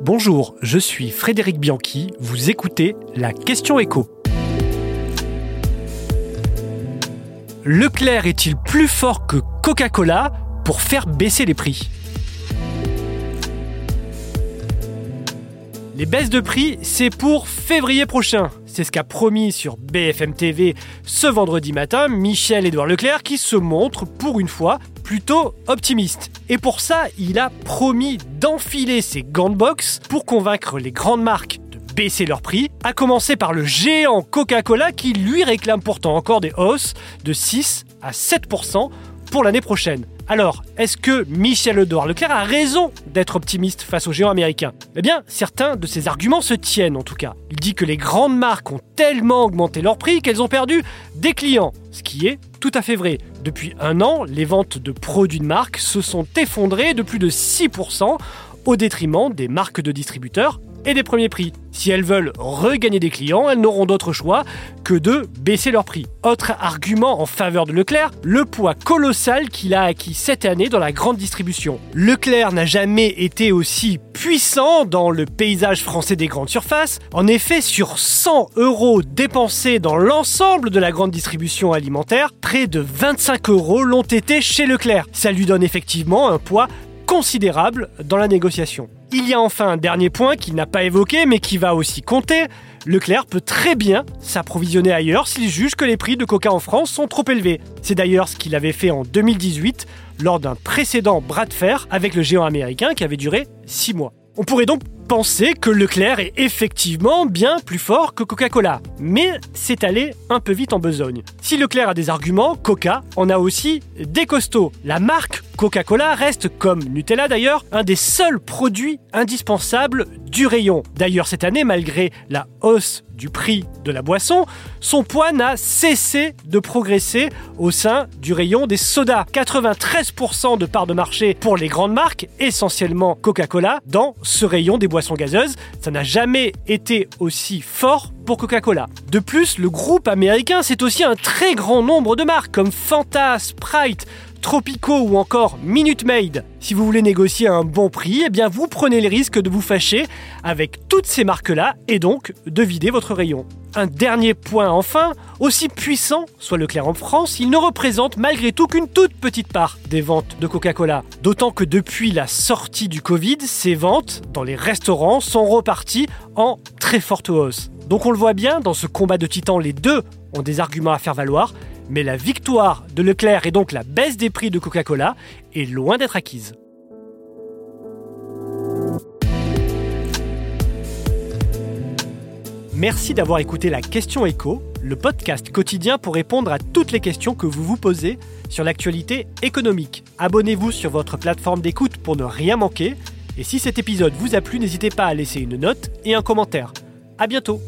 Bonjour, je suis Frédéric Bianchi, vous écoutez la question écho. Leclerc est-il plus fort que Coca-Cola pour faire baisser les prix? Les baisses de prix, c'est pour février prochain. C'est ce qu'a promis sur BFM TV ce vendredi matin Michel-Édouard Leclerc qui se montre pour une fois plutôt optimiste. Et pour ça, il a promis d'enfiler ses gants de boxe pour convaincre les grandes marques de baisser leurs prix, à commencer par le géant Coca-Cola qui lui réclame pourtant encore des hausses de 6 à 7% pour l'année prochaine. Alors, est-ce que Michel Edouard Leclerc a raison d'être optimiste face aux géants américains? Eh bien, certains de ses arguments se tiennent en tout cas. Il dit que les grandes marques ont tellement augmenté leur prix qu'elles ont perdu des clients, ce qui est tout à fait vrai. Depuis un an, les ventes de produits de marque se sont effondrées de plus de 6% au détriment des marques de distributeurs et des premiers prix. Si elles veulent regagner des clients, elles n'auront d'autre choix que de baisser leur prix. Autre argument en faveur de Leclerc, le poids colossal qu'il a acquis cette année dans la grande distribution. Leclerc n'a jamais été aussi puissant dans le paysage français des grandes surfaces. En effet, sur 100 euros dépensés dans l'ensemble de la grande distribution alimentaire, près de 25 euros l'ont été chez Leclerc. Ça lui donne effectivement un poids considérable dans la négociation. Il y a enfin un dernier point qu'il n'a pas évoqué mais qui va aussi compter. Leclerc peut très bien s'approvisionner ailleurs s'il juge que les prix de coca en France sont trop élevés. C'est d'ailleurs ce qu'il avait fait en 2018 lors d'un précédent bras de fer avec le géant américain qui avait duré 6 mois. On pourrait donc penser que Leclerc est effectivement bien plus fort que Coca-Cola, mais c'est allé un peu vite en besogne. Si Leclerc a des arguments, Coca en a aussi des costauds. La marque Coca-Cola reste, comme Nutella d'ailleurs, un des seuls produits indispensables du rayon. D'ailleurs, cette année, malgré la hausse du prix de la boisson, son poids n'a cessé de progresser au sein du rayon des sodas. 93% de part de marché pour les grandes marques, essentiellement Coca-Cola, dans ce rayon des boissons gazeuses. Ça n'a jamais été aussi fort pour Coca-Cola. De plus, le groupe américain, c'est aussi un très grand nombre de marques comme Fanta, Sprite, Tropico ou encore Minute Maid. Si vous voulez négocier un bon prix, eh bien vous prenez le risque de vous fâcher avec toutes ces marques-là et donc de vider votre rayon. Un dernier point enfin, aussi puissant soit Leclerc en France, il ne représente malgré tout qu'une toute petite part des ventes de Coca-Cola. D'autant que depuis la sortie du Covid, ces ventes dans les restaurants sont reparties en très forte hausse. Donc on le voit bien, dans ce combat de titans, les deux ont des arguments à faire valoir, mais la victoire de Leclerc et donc la baisse des prix de Coca-Cola est loin d'être acquise. Merci d'avoir écouté la question écho, le podcast quotidien pour répondre à toutes les questions que vous vous posez sur l'actualité économique. Abonnez-vous sur votre plateforme d'écoute pour ne rien manquer. Et si cet épisode vous a plu, n'hésitez pas à laisser une note et un commentaire. À bientôt